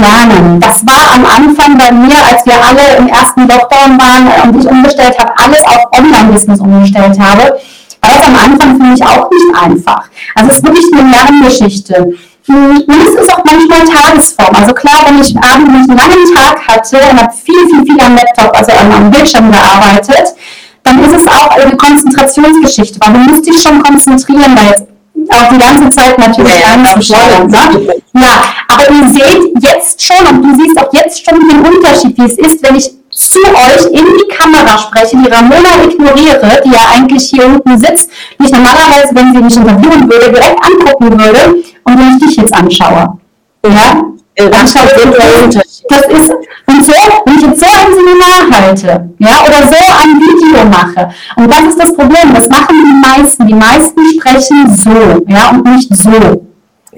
Lernen. Das war am Anfang bei mir, als wir alle im ersten Lockdown waren und ich umgestellt habe, alles auf Online-Business umgestellt habe, war das am Anfang für mich auch nicht einfach. Also es ist wirklich eine Lerngeschichte. Und es ist auch manchmal Tagesform. Also klar, wenn ich abends einen langen Tag hatte und habe viel, viel, viel am Laptop, also am Bildschirm gearbeitet, dann ist es auch eine Konzentrationsgeschichte, weil du musst dich schon konzentrieren, weil jetzt auch die ganze Zeit natürlich ja, anzuschauen. Ne? Ja, aber ihr seht jetzt schon und du siehst auch jetzt schon den Unterschied, wie es ist, wenn ich zu euch in die Kamera spreche, die Ramona ignoriere, die ja eigentlich hier unten sitzt, die ich normalerweise, wenn sie mich interviewen würde, direkt angucken würde und wenn ich dich jetzt anschaue. Ja? Äh, das, das, das ist, und so, wenn ich jetzt so ein Seminar halte, ja, oder so ein Video mache, und das ist das Problem, das machen die meisten, die meisten sprechen so, ja, und nicht so.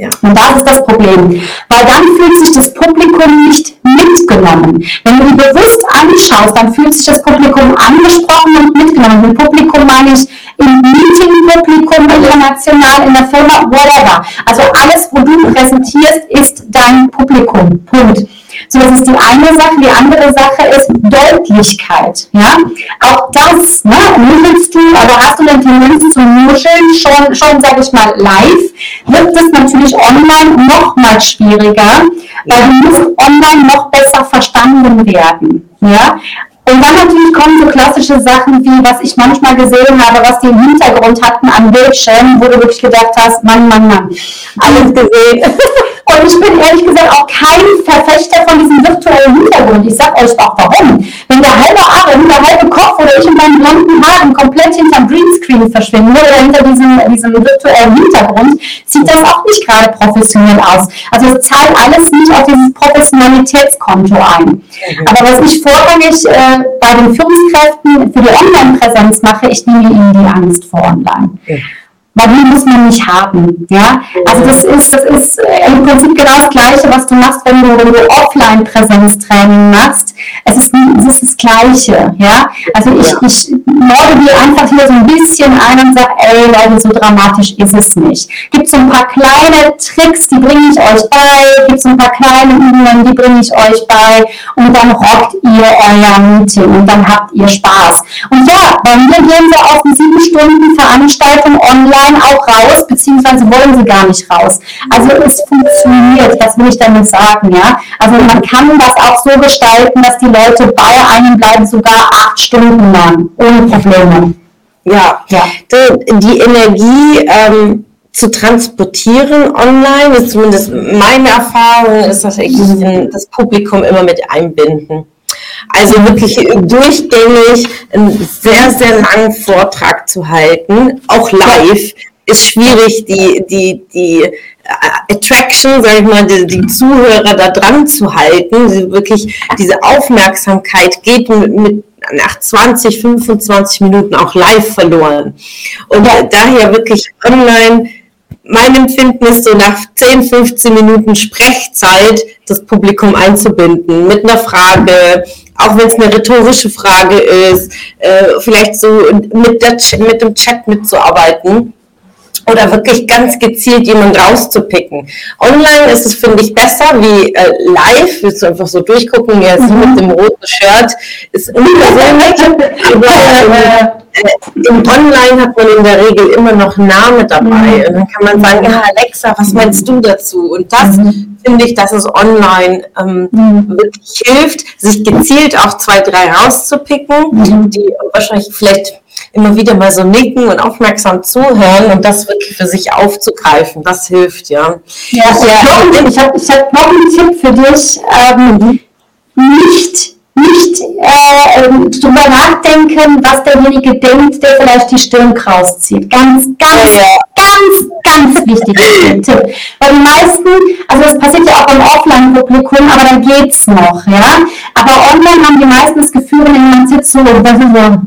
Ja. Und das ist das Problem. Weil dann fühlt sich das Publikum nicht mitgenommen. Wenn du die bewusst anschaust, dann fühlt sich das Publikum angesprochen und mitgenommen. Mit Publikum meine ich im Meeting-Publikum, international, in der Firma, whatever. Also alles, wo du präsentierst, ist dein Publikum. Punkt. So, das ist die eine Sache. Die andere Sache ist Deutlichkeit. Ja? Auch das, ne, nuschelst du, also hast du eine Tendenz zu nuscheln, schon, schon sage ich mal, live, wird es natürlich online noch mal schwieriger, weil du musst online noch besser verstanden werden. Ja? Und dann natürlich kommen so klassische Sachen wie, was ich manchmal gesehen habe, was die im Hintergrund hatten an Bildschirmen, wo du wirklich gedacht hast, Mann, Mann, Mann, alles gesehen. Und ich bin ehrlich gesagt auch kein Verfechter von diesem virtuellen Hintergrund. Ich sag euch auch warum. Wenn der halbe Arm, der halbe Kopf oder ich in meinen blonden Haaren komplett hinterm Greenscreen verschwinde oder hinter diesem, diesem virtuellen Hintergrund, sieht das auch nicht gerade professionell aus. Also es zahlt alles nicht auf dieses Professionalitätskonto ein. Mhm. Aber was ich vorrangig äh, bei den Führungskräften für die Online-Präsenz mache, ich nehme ihnen die Angst vor Online. Mhm die muss man nicht haben. Ja? Also das ist, das ist äh, im Prinzip genau das Gleiche, was du machst, wenn du, wenn du Offline-Präsenztraining machst. Es ist, es ist das Gleiche. Ja? Also ich, ich morde dir einfach hier so ein bisschen ein und sage, ey Leute, so dramatisch ist es nicht. Gibt so ein paar kleine Tricks, die bringe ich euch bei, gibt so ein paar kleine Übungen, die bringe ich euch bei und dann rockt ihr euer Meeting und dann habt ihr Spaß. Und ja, bei mir gehen wir auf eine sieben Stunden Veranstaltung online online auch raus, beziehungsweise wollen sie gar nicht raus. Also es funktioniert, das will ich damit sagen, ja. Also man kann das auch so gestalten, dass die Leute bei einem bleiben, sogar acht Stunden lang, ohne Probleme. Ja, ja. Die Energie ähm, zu transportieren online, ist zumindest meine Erfahrung, ist dass ich das Publikum immer mit einbinden. Also wirklich durchgängig einen sehr, sehr langen Vortrag zu halten, auch live, ist schwierig, die, die, die Attraction, sage ich mal, die, die, Zuhörer da dran zu halten, die wirklich diese Aufmerksamkeit geht mit, mit nach 20, 25 Minuten auch live verloren. Und daher wirklich online mein Empfinden ist so nach 10, 15 Minuten Sprechzeit das Publikum einzubinden mit einer Frage, auch wenn es eine rhetorische Frage ist, äh, vielleicht so mit, der, mit dem Chat mitzuarbeiten oder wirklich ganz gezielt jemanden rauszupicken. Online ist es, finde ich, besser wie äh, live, willst du einfach so durchgucken, ja, mhm. mit dem roten Shirt, ist unpersönlich. äh, Im Online hat man in der Regel immer noch einen Namen dabei mhm. und dann kann man sagen, ja Alexa, was meinst du dazu? Und das mhm. finde ich, dass es online ähm, mhm. wirklich hilft, sich gezielt auch zwei, drei rauszupicken, mhm. die wahrscheinlich vielleicht immer wieder mal so nicken und aufmerksam zuhören und das wirklich für sich aufzugreifen, das hilft, ja. Ja, ja ich habe ich hab noch einen Tipp für dich. Ähm, nicht nicht äh, ähm, drüber nachdenken, was derjenige denkt, der vielleicht die Stirn rauszieht. Ganz, ganz, ja, ganz, ganz wichtiger Tipp. Weil die meisten, also das passiert ja auch beim Offline-Publikum, aber dann geht's noch, ja. Aber online haben die meisten das Gefühl, wenn man sitzt so, das ist so,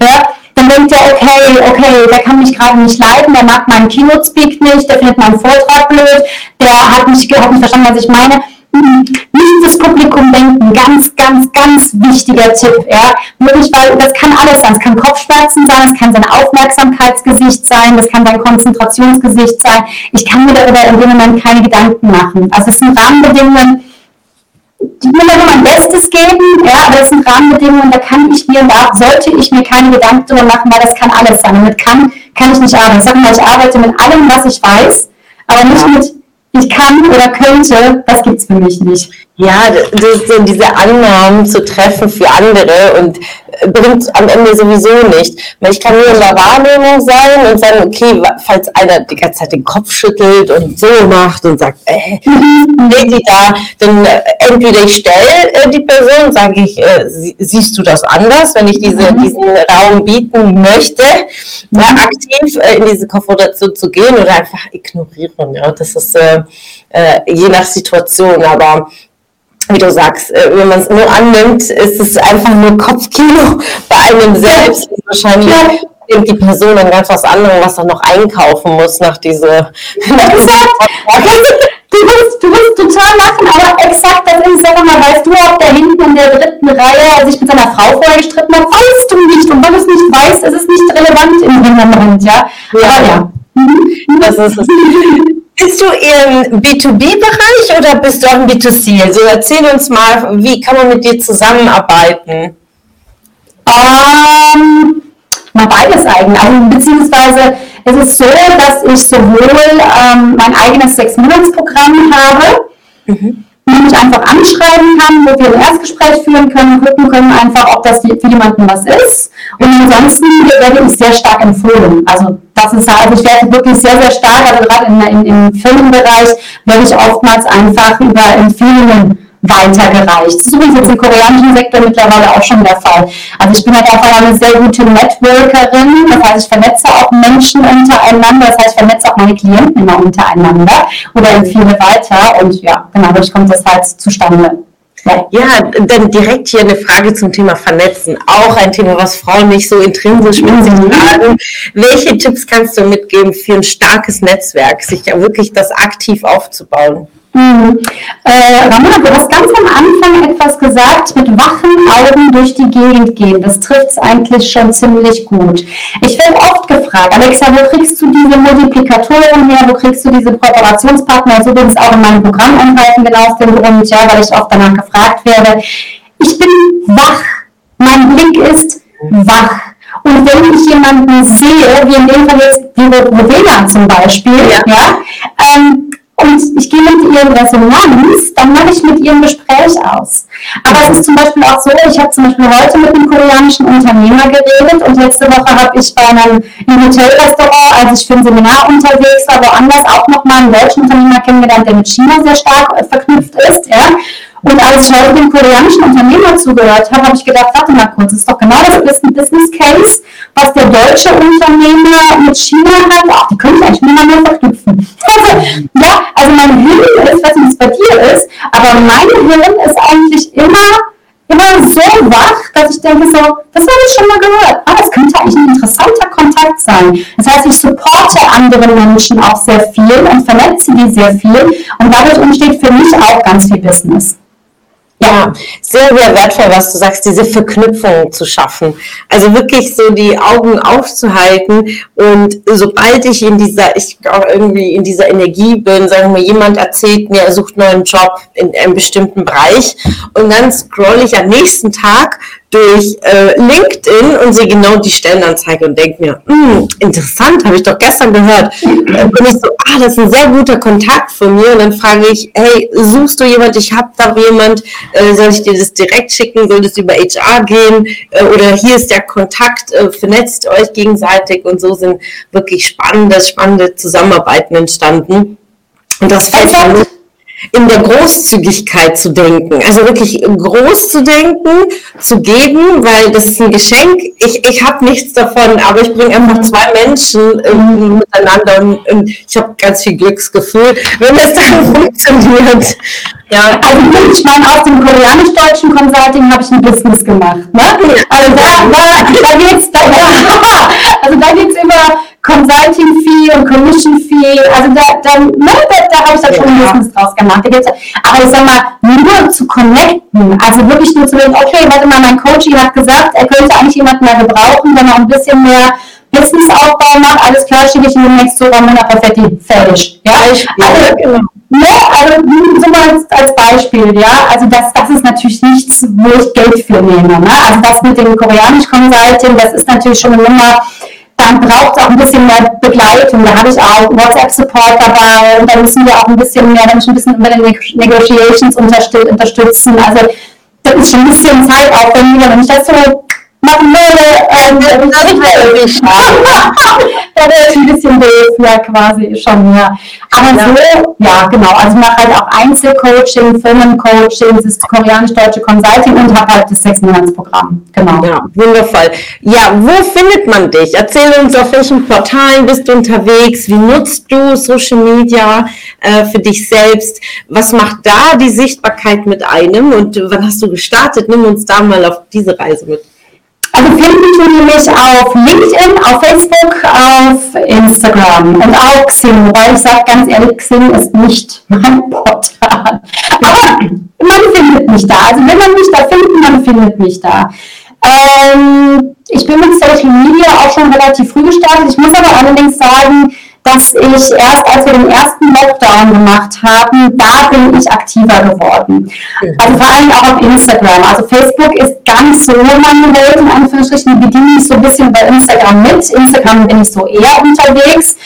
ja, denkt er, okay, okay, der kann mich gerade nicht leiden, der mag meinen Keynote-Speak nicht, der findet meinen Vortrag blöd, der hat nicht, hat nicht verstanden, was ich meine. Nicht das Publikum denken, ganz, ganz, ganz wichtiger Tipp, ja, wirklich, weil das kann alles sein, es kann Kopfschmerzen sein, es kann sein Aufmerksamkeitsgesicht sein, das kann dein Konzentrationsgesicht sein, ich kann mir darüber in dem Moment keine Gedanken machen, also es sind Rahmenbedingungen, die mir immer mein Bestes geben, ja, aber das sind Rahmenbedingungen, da kann ich mir, da sollte ich mir keine Gedanken darüber machen, weil das kann alles sein, damit kann, kann ich nicht arbeiten, ich sage mal, ich arbeite mit allem, was ich weiß, aber nicht mit ich kann oder könnte, das gibt es für mich nicht. Ja, das sind diese Annahmen zu treffen für andere und bringt am Ende sowieso nicht. Ich kann nur in der Wahrnehmung sein und sagen, okay, falls einer die ganze Zeit den Kopf schüttelt und so macht und sagt, äh, die da, dann äh, entweder ich stelle äh, die Person, sage ich, äh, siehst du das anders, wenn ich diese, mhm. diesen Raum bieten möchte, mhm. ja, aktiv äh, in diese Konfrontation zu gehen oder einfach ignorieren. Ja, das ist je nach Situation, aber wie du sagst, äh, wenn man es nur annimmt, ist es einfach nur Kopfkino bei einem selbst. Wahrscheinlich ja. die Person dann ganz was anderes, was er noch einkaufen muss nach dieser. Du wirst, du wirst total lachen, aber exakt das ist, sag mal, weißt du, ob der hinten in der dritten Reihe sich mit seiner Frau vorher gestritten hat, weißt du nicht. Und wenn du es nicht weißt, ist es nicht relevant im Moment, ja. Ja, aber ja. Das ist es. Bist du im B2B-Bereich oder bist du auch im B2C? Also erzähl uns mal, wie kann man mit dir zusammenarbeiten? Ähm, mal beides eigentlich. Also, beziehungsweise es ist so, dass ich sowohl ähm, mein eigenes Sechs-Monats-Programm habe, mhm die mich einfach anschreiben kann, wo wir ein Erstgespräch führen können, gucken können einfach, ob das für jemanden was ist. Und ansonsten werde ich sehr stark empfohlen. Also das ist halt, ich werde wirklich sehr, sehr stark, also gerade in, in, im Firmenbereich werde ich oftmals einfach über Empfehlungen weitergereicht. Das ist übrigens jetzt im koreanischen Sektor mittlerweile auch schon der Fall. Also ich bin halt einfach eine sehr gute Networkerin, das heißt, ich vernetze auch Menschen untereinander, das heißt, ich vernetze auch meine Klienten immer untereinander oder empfehle weiter und ja, genau, dadurch kommt das halt zustande. Ja, dann direkt hier eine Frage zum Thema Vernetzen. Auch ein Thema, was Frauen nicht so intrinsisch mit sich tragen. Welche Tipps kannst du mitgeben für ein starkes Netzwerk, sich ja wirklich das aktiv aufzubauen? Mhm. Äh, Ramona, du hast ganz am Anfang etwas gesagt, mit wachen Augen durch die Gegend gehen. Das trifft es eigentlich schon ziemlich gut. Ich werde oft gefragt, Alexa, wo kriegst du diese Multiplikatoren her? Wo kriegst du diese Kooperationspartner? Das ist übrigens auch in meinem Programm enthalten, genau aus dem Grund, ja, weil ich oft danach gefragt werde. Ich bin wach. Mein Blick ist wach. Und wenn ich jemanden sehe, wie in dem Fall jetzt die Rodela zum Beispiel, ja, ja ähm, und ich gehe mit ihr in Resonanz, dann mache ich mit ihr ein Gespräch aus. Aber es ist zum Beispiel auch so, ich habe zum Beispiel heute mit einem koreanischen Unternehmer geredet und letzte Woche habe ich bei einem im Hotelrestaurant, als ich für ein Seminar unterwegs war, woanders auch nochmal einen deutschen Unternehmer kennengelernt, der mit China sehr stark äh, verknüpft ist. Ja. Und als ich heute dem koreanischen Unternehmer zugehört habe, habe ich gedacht, warte mal kurz, das ist doch genau das Business Case, was der deutsche Unternehmer mit China hat. Ach, die können ich eigentlich miteinander verknüpfen. Also, ja, also mein Hirn ist, was es bei dir ist, aber mein Hirn ist eigentlich immer, immer so wach, dass ich denke so, das habe ich schon mal gehört. Ah, das könnte eigentlich ein interessanter Kontakt sein. Das heißt, ich supporte andere Menschen auch sehr viel und vernetze die sehr viel und dadurch entsteht für mich auch ganz viel Business. Ja, sehr, sehr wertvoll, was du sagst, diese Verknüpfung zu schaffen. Also wirklich so die Augen aufzuhalten und sobald ich in dieser, ich auch irgendwie in dieser Energie bin, sagen wir, jemand erzählt mir, er sucht einen neuen Job in einem bestimmten Bereich und dann scroll ich am nächsten Tag durch äh, LinkedIn und sehe genau die Stellenanzeige und denke mir, hm, interessant, habe ich doch gestern gehört. Äh, bin ich so, ah, das ist ein sehr guter Kontakt von mir. Und dann frage ich, hey, suchst du jemand? Ich habe da jemand. Äh, soll ich dir das direkt schicken? Soll das über HR gehen? Äh, oder hier ist der Kontakt, äh, vernetzt euch gegenseitig. Und so sind wirklich spannende, spannende Zusammenarbeiten entstanden. Und das fällt mir in der Großzügigkeit zu denken. Also wirklich groß zu denken, zu geben, weil das ist ein Geschenk. Ich, ich habe nichts davon, aber ich bringe einfach zwei Menschen ähm, miteinander und, und ich habe ganz viel Glücksgefühl, wenn das dann funktioniert. Ja, also ich meine, aus dem koreanisch-deutschen Consulting habe ich ein Business gemacht. Ne? Also da, da, da geht's, da, und dann geht's über Consulting Fee und Commission Fee. Also da, da, ne, da, da habe ich dann schon ein Business draus gemacht. aber ich sag mal, nur zu connecten, also wirklich nur zu denken, okay, warte mal, mein Coach hat gesagt, er könnte eigentlich jemanden mehr gebrauchen, wenn er ein bisschen mehr Businessaufbau macht, alles klar, schicke ich demnächst zu, dann bin ich perfekt fertig. Ja, also, genau. Ne, also so mal als, als Beispiel, ja, also das, das ist natürlich nichts, wo ich Geld für nehme. Ne? Also das mit dem koreanisch Consulting, das ist natürlich schon eine Nummer, dann braucht es auch ein bisschen mehr Begleitung. Da habe ich auch WhatsApp-Support dabei und da müssen wir auch ein bisschen mehr, müssen ein bisschen über die Negotiations unterstützen. Also das ist schon ein bisschen zeitaufwendiger, wenn ich das so wäre irgendwie schade. da wäre ich ein bisschen doof, ja, quasi schon, ja. Aber ja. so, ja, genau. Also ich mache halt auch Einzelcoaching, Firmencoaching, das ist koreanisch-deutsche Consulting und habe halt das Sechs-Monats-Programm. Genau. Ja, wundervoll. Ja, wo findet man dich? Erzähl uns, auf welchen Portalen bist du unterwegs? Wie nutzt du Social Media äh, für dich selbst? Was macht da die Sichtbarkeit mit einem? Und wann hast du gestartet? Nimm uns da mal auf diese Reise mit. Also finden die mich auf LinkedIn, auf Facebook, auf Instagram und auch Xing, weil ich sage ganz ehrlich, Xing ist nicht mein Portal. Aber man findet mich da. Also wenn man mich da findet, man findet mich da. Ähm, ich bin mit Social Media auch schon relativ früh gestartet. Ich muss aber allerdings sagen, dass ich erst, als wir den ersten Lockdown gemacht haben, da bin ich aktiver geworden. Also vor allem auch auf Instagram. Also Facebook ist gar nicht so meine Welt, in Anführungsstrichen, die bediene ich so ein bisschen bei Instagram mit. Instagram bin ich so eher unterwegs.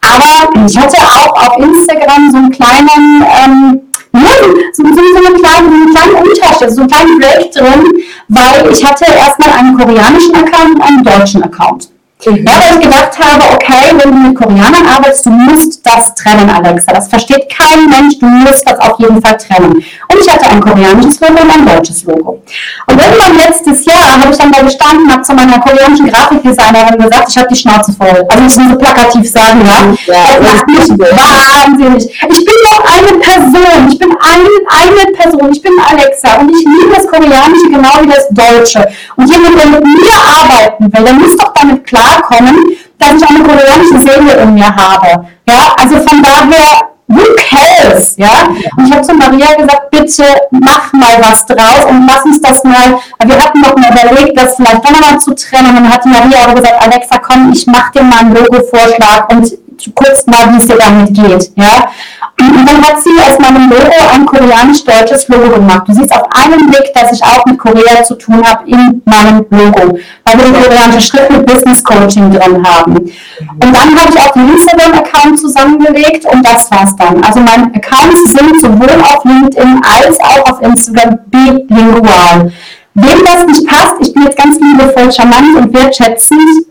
Aber ich hatte auch auf Instagram so einen kleinen, ähm, so, so, so, einen kleinen, einen kleinen Unterschied, so einen kleinen Break drin, weil ich hatte erstmal einen koreanischen Account und einen deutschen Account. Ja, weil ich gedacht habe, okay, wenn du mit Koreanern arbeitest, du musst das trennen, Alexa. Das versteht kein Mensch, du musst das auf jeden Fall trennen. Und ich hatte ein koreanisches Logo und ein deutsches Logo. Und irgendwann letztes Jahr habe ich dann da gestanden, habe zu meiner koreanischen Grafikdesignerin gesagt, ich habe die Schnauze voll. Also ich muss so plakativ sagen, ja, ja das macht mich wahnsinnig. Ich bin doch eine Person, ich bin eine, eine Person, ich bin Alexa und ich liebe das Koreanische genau wie das Deutsche. Und jemand, der mit mir arbeiten will, der muss doch damit klar klarkommen, dass ich eine koreanische Seele in mir habe. Ja, also von daher, who cares? Ja, und ich habe zu Maria gesagt, bitte mach mal was draus und lass uns das mal, wir hatten noch mal überlegt, das vielleicht doch nochmal zu trennen. Und dann hat Maria auch gesagt, Alexa, komm, ich mach dir mal einen Logo-Vorschlag und guckst mal, wie es dir damit geht. Ja, und dann hat sie aus meinem Logo ein koreanisch-deutsches Logo gemacht. Du siehst auf einen Blick, dass ich auch mit Korea zu tun habe in meinem Logo, weil wir den koreanischen Schritt mit Business Coaching drin haben. Und dann habe ich auch den Instagram-Account zusammengelegt und das war's dann. Also meine Accounts sind sowohl auf LinkedIn als auch auf Instagram bilingual. Wem das nicht passt, ich bin jetzt ganz liebevoll, charmant und wertschätzend,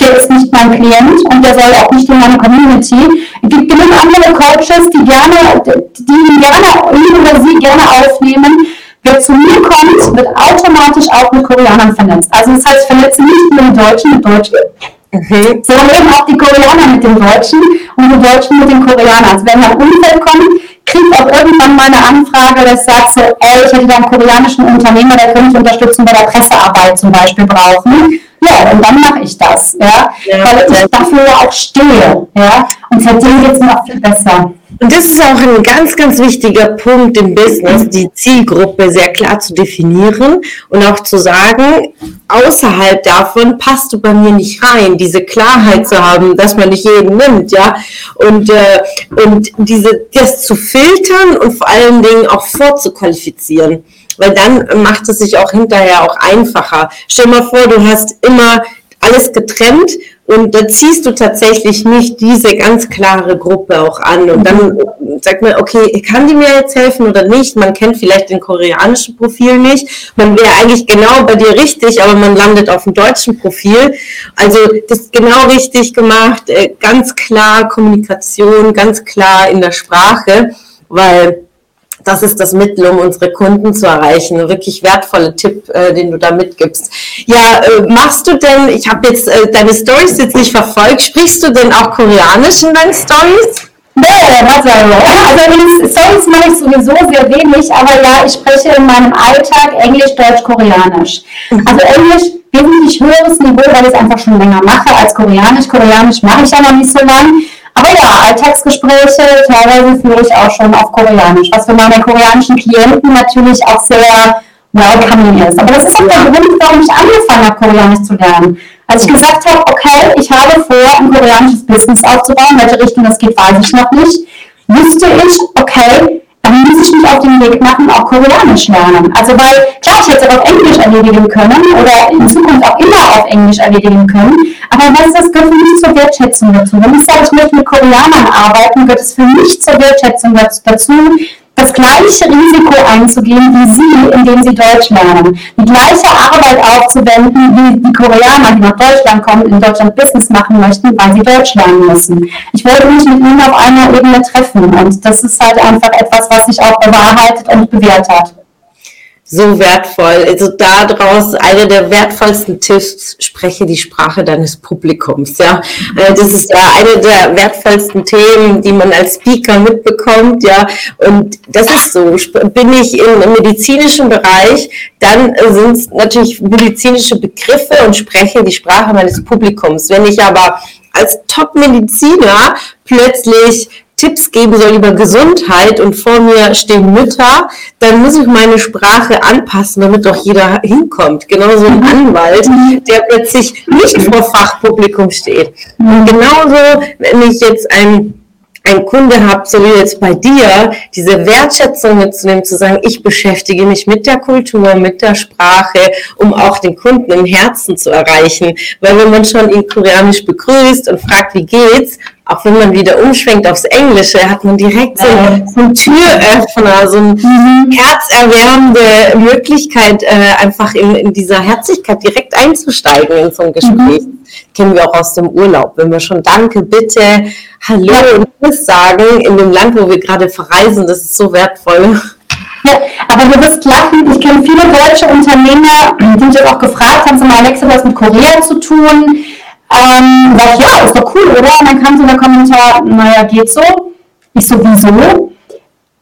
der ist nicht mein Klient und der soll auch nicht in meine Community. Es gibt genug andere Coaches, die gerne, die gerne ihn oder sie gerne aufnehmen. Wer zu mir kommt, wird automatisch auch mit Koreanern vernetzt. Also das heißt, ich vernetze nicht nur die Deutschen mit Deutschen, mhm. sondern eben auch die Koreaner mit den Deutschen und die Deutschen mit den Koreanern. Also wenn mein Umfeld kommt, kriegt auch irgendwann mal eine Anfrage, dass sagt so, ey, ich hätte da einen koreanischen Unternehmer, der könnte Unterstützung bei der Pressearbeit zum Beispiel brauchen. Ja, und dann mache ich das, ja, ja weil ich dafür ja auch stehe, ja, und es mir auch viel besser. Und das ist auch ein ganz, ganz wichtiger Punkt im Business, die Zielgruppe sehr klar zu definieren und auch zu sagen, außerhalb davon passt du bei mir nicht rein, diese Klarheit zu haben, dass man nicht jeden nimmt, ja, und, äh, und diese, das zu filtern und vor allen Dingen auch vorzuqualifizieren weil dann macht es sich auch hinterher auch einfacher. Stell mal vor, du hast immer alles getrennt und da ziehst du tatsächlich nicht diese ganz klare Gruppe auch an. Und dann sagt man, okay, kann die mir jetzt helfen oder nicht? Man kennt vielleicht den koreanischen Profil nicht. Man wäre eigentlich genau bei dir richtig, aber man landet auf dem deutschen Profil. Also das ist genau richtig gemacht, äh, ganz klar Kommunikation, ganz klar in der Sprache, weil das ist das Mittel, um unsere Kunden zu erreichen. Ein wirklich wertvoller Tipp, äh, den du da mitgibst. Ja, äh, machst du denn, ich habe jetzt äh, deine Stories jetzt nicht verfolgt, sprichst du denn auch Koreanisch in deinen Stories? Nee, was Also sonst mache ich sowieso sehr wenig, aber ja, ich spreche in meinem Alltag Englisch, Deutsch, Koreanisch. Also Englisch wesentlich höheres Niveau, weil ich es einfach schon länger mache als Koreanisch. Koreanisch mache ich ja noch nicht so lange. Aber ja, Alltagsgespräche teilweise führe ich auch schon auf Koreanisch, was für meine koreanischen Klienten natürlich auch sehr welcoming ist. Aber das ist auch der Grund, warum ich angefangen habe, Koreanisch zu lernen. Als ich gesagt habe, okay, ich habe vor, ein koreanisches Business aufzubauen, welche Richtung das geht, weiß ich noch nicht, wusste ich, okay, ich mich auf den Weg machen, auch Koreanisch lernen. Also weil, klar, ich hätte es auch auf Englisch erledigen können oder in Zukunft auch immer auf Englisch erledigen können, aber was das gehört für mich zur Wertschätzung dazu. Wenn ich sage, ich möchte mit Koreanern arbeiten, gehört es für mich zur Wertschätzung dazu, das gleiche Risiko einzugehen wie Sie, indem Sie Deutsch lernen. Die gleiche Arbeit aufzuwenden wie die Koreaner, die nach Deutschland kommen, in Deutschland Business machen möchten, weil sie Deutsch lernen müssen. Ich wollte mich mit Ihnen auf einer Ebene treffen und das ist halt einfach etwas, was sich auch bewahrheitet und bewährt hat so wertvoll. Also daraus einer der wertvollsten Tipps, spreche die Sprache deines Publikums. Ja, äh, das ist eine der wertvollsten Themen, die man als Speaker mitbekommt. Ja, und das ist so. Bin ich im medizinischen Bereich, dann sind es natürlich medizinische Begriffe und spreche die Sprache meines Publikums. Wenn ich aber als Top-Mediziner plötzlich Tipps geben soll über Gesundheit und vor mir stehen Mütter, dann muss ich meine Sprache anpassen, damit doch jeder hinkommt. Genauso ein Anwalt, der plötzlich nicht vor Fachpublikum steht. Und genauso, wenn ich jetzt ein ein Kunde habe, so wie jetzt bei dir, diese Wertschätzung mitzunehmen, zu sagen, ich beschäftige mich mit der Kultur, mit der Sprache, um auch den Kunden im Herzen zu erreichen. Weil wenn man schon ihn koreanisch begrüßt und fragt, wie geht's, auch wenn man wieder umschwenkt aufs Englische, hat man direkt so, so einen Türöffner, so eine mhm. herzerwärmende Möglichkeit, äh, einfach in, in dieser Herzlichkeit direkt einzusteigen in so ein Gespräch. Mhm. Kennen wir auch aus dem Urlaub. Wenn wir schon Danke, bitte, Hallo und Tschüss sagen in dem Land, wo wir gerade verreisen, das ist so wertvoll. Ja, aber du wirst lachen, ich kenne viele deutsche Unternehmer, die mich auch gefragt haben, so mal Alexa, was mit Korea zu tun? Ähm, sag ich, ja, ist doch cool, oder? Und dann kam so der Kommentar, naja, geht so. Ich sowieso.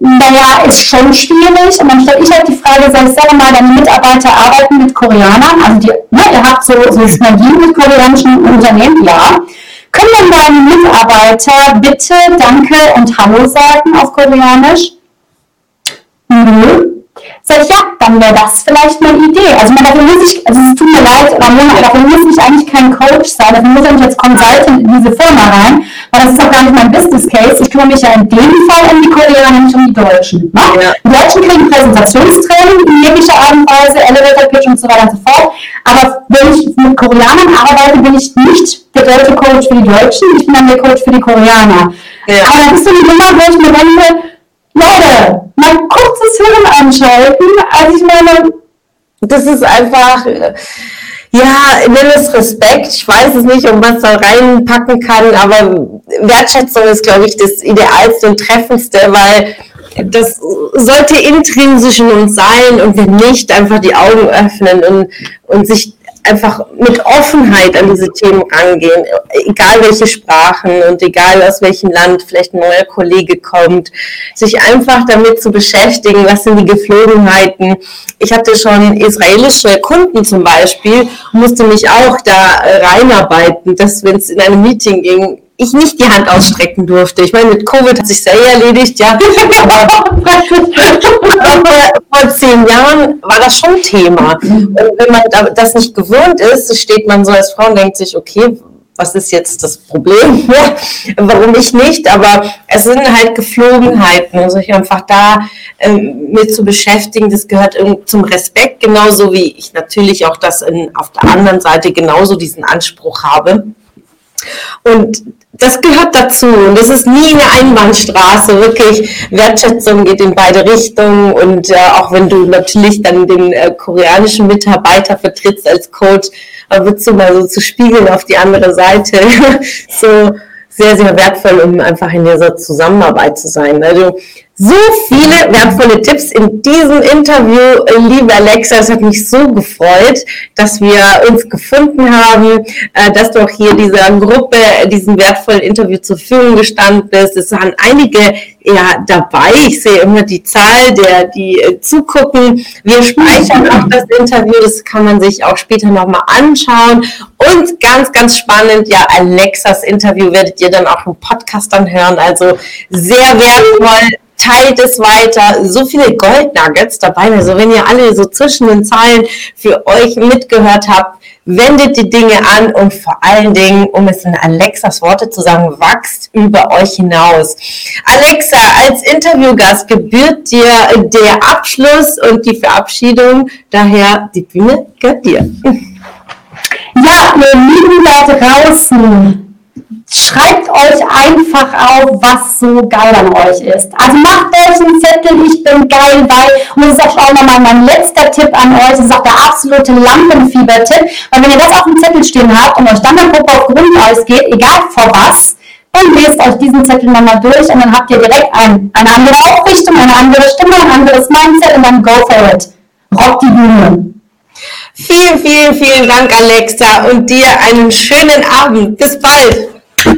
Naja, ist schon schwierig. Und dann stelle ich halt die Frage, sag ich, sag mal, deine Mitarbeiter arbeiten mit Koreanern, also die, ne, ihr habt so, so Synergien mit koreanischen Unternehmen, ja. Können dann deine Mitarbeiter bitte Danke und Hallo sagen auf Koreanisch? Nö. Sag ich, ja, dann wäre das vielleicht eine Idee. Also man, dafür muss ich, also es tut mir leid, Ramona, dafür muss ich eigentlich kein Coach sein, dafür muss ich nicht als Consultant in diese Firma rein, weil das ist auch gar nicht mein Business Case. Ich kümmere mich ja in dem Fall um die Koreaner, nicht um die Deutschen. Ne? Ja. Die Deutschen kriegen Präsentationstraining in jeglicher Art und Weise, Elevator Pitch und so weiter und so fort. Aber wenn ich mit Koreanern arbeite, bin ich nicht der deutsche Coach für die Deutschen, ich bin dann der Coach für die Koreaner. Ja. Aber das ist so eine Nummer, wo ich mir denke, Leute, mal kurzes Hirn anschalten. Also ich meine, das ist einfach, ja, nenne es Respekt. Ich weiß es nicht, man es da reinpacken kann, aber Wertschätzung ist, glaube ich, das Idealste und Treffendste, weil das sollte intrinsisch in uns sein und wenn nicht, einfach die Augen öffnen und, und sich einfach mit Offenheit an diese Themen rangehen, egal welche Sprachen und egal aus welchem Land vielleicht ein neuer Kollege kommt, sich einfach damit zu beschäftigen, was sind die Geflogenheiten. Ich hatte schon israelische Kunden zum Beispiel, musste mich auch da reinarbeiten, dass wenn es in einem Meeting ging, ich nicht die Hand ausstrecken durfte. Ich meine, mit Covid hat sich sehr erledigt, ja. Aber vor zehn Jahren war das schon Thema. Und wenn man das nicht gewöhnt ist, steht man so als Frau und denkt sich, okay, was ist jetzt das Problem? Warum ich nicht? Aber es sind halt Geflogenheiten, also sich einfach da ähm, mit zu beschäftigen, das gehört zum Respekt, genauso wie ich natürlich auch das in, auf der anderen Seite genauso diesen Anspruch habe. Und das gehört dazu und das ist nie eine Einbahnstraße, wirklich. Wertschätzung geht in beide Richtungen und äh, auch wenn du natürlich dann den äh, koreanischen Mitarbeiter vertrittst als Coach, äh, wird du mal so zu spiegeln auf die andere Seite. so sehr, sehr wertvoll, um einfach in dieser Zusammenarbeit zu sein. Also so viele wertvolle Tipps in diesem Interview, liebe Alexa. Es hat mich so gefreut, dass wir uns gefunden haben, äh, dass du auch hier dieser Gruppe, diesen wertvollen Interview zur Verfügung gestanden bist. Es waren einige ja dabei. Ich sehe immer die Zahl der, die äh, zugucken. Wir speichern auch das Interview. Das kann man sich auch später nochmal anschauen. Und ganz, ganz spannend, ja, Alexas Interview werdet ihr dann auch im Podcast dann hören. Also sehr wertvoll teilt es weiter. So viele Goldnuggets dabei. Also wenn ihr alle so zwischen den Zeilen für euch mitgehört habt, wendet die Dinge an und vor allen Dingen, um es in Alexas Worte zu sagen, wachst über euch hinaus. Alexa, als Interviewgast gebührt dir der Abschluss und die Verabschiedung. Daher die Bühne gehört dir. Ja, ihr lieben Leute draußen, schreibt euch einfach auf, was so geil an euch ist. Also macht euch einen Zettel, ich bin geil, weil, und das ist auch nochmal mein letzter Tipp an euch, das ist auch der absolute Lampenfieber-Tipp, weil wenn ihr das auf dem Zettel stehen habt und euch dann eine Gruppe auf Grundeis geht, egal vor was, dann lest euch diesen Zettel nochmal durch und dann habt ihr direkt ein, eine andere Aufrichtung, eine andere Stimme, ein anderes Mindset und dann go for it. Rock die Bühne. Vielen, vielen, vielen Dank, Alexa, und dir einen schönen Abend. Bis bald.